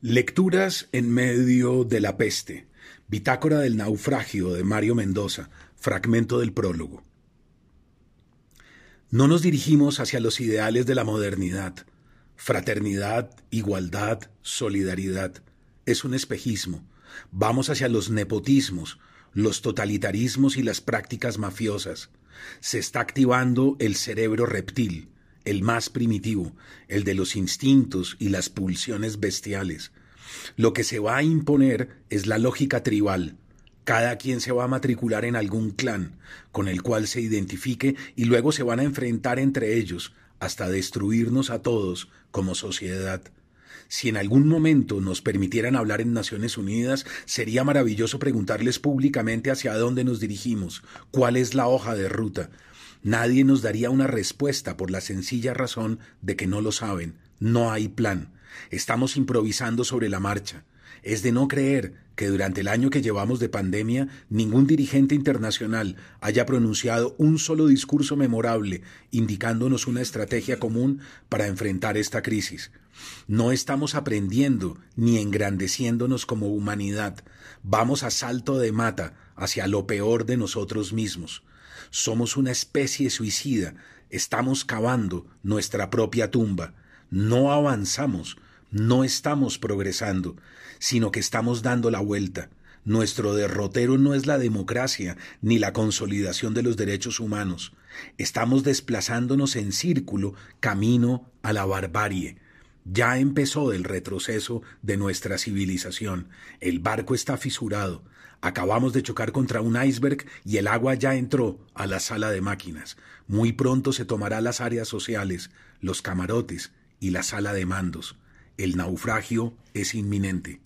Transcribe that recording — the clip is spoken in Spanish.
Lecturas en medio de la peste. Bitácora del naufragio de Mario Mendoza. Fragmento del prólogo. No nos dirigimos hacia los ideales de la modernidad. Fraternidad, igualdad, solidaridad. Es un espejismo. Vamos hacia los nepotismos, los totalitarismos y las prácticas mafiosas. Se está activando el cerebro reptil el más primitivo, el de los instintos y las pulsiones bestiales. Lo que se va a imponer es la lógica tribal. Cada quien se va a matricular en algún clan con el cual se identifique y luego se van a enfrentar entre ellos hasta destruirnos a todos como sociedad. Si en algún momento nos permitieran hablar en Naciones Unidas, sería maravilloso preguntarles públicamente hacia dónde nos dirigimos, cuál es la hoja de ruta, Nadie nos daría una respuesta por la sencilla razón de que no lo saben. No hay plan. Estamos improvisando sobre la marcha. Es de no creer que durante el año que llevamos de pandemia ningún dirigente internacional haya pronunciado un solo discurso memorable indicándonos una estrategia común para enfrentar esta crisis. No estamos aprendiendo ni engrandeciéndonos como humanidad. Vamos a salto de mata hacia lo peor de nosotros mismos. Somos una especie suicida, estamos cavando nuestra propia tumba, no avanzamos, no estamos progresando, sino que estamos dando la vuelta. Nuestro derrotero no es la democracia ni la consolidación de los derechos humanos. Estamos desplazándonos en círculo camino a la barbarie. Ya empezó el retroceso de nuestra civilización. El barco está fisurado. Acabamos de chocar contra un iceberg y el agua ya entró a la sala de máquinas. Muy pronto se tomará las áreas sociales, los camarotes y la sala de mandos. El naufragio es inminente.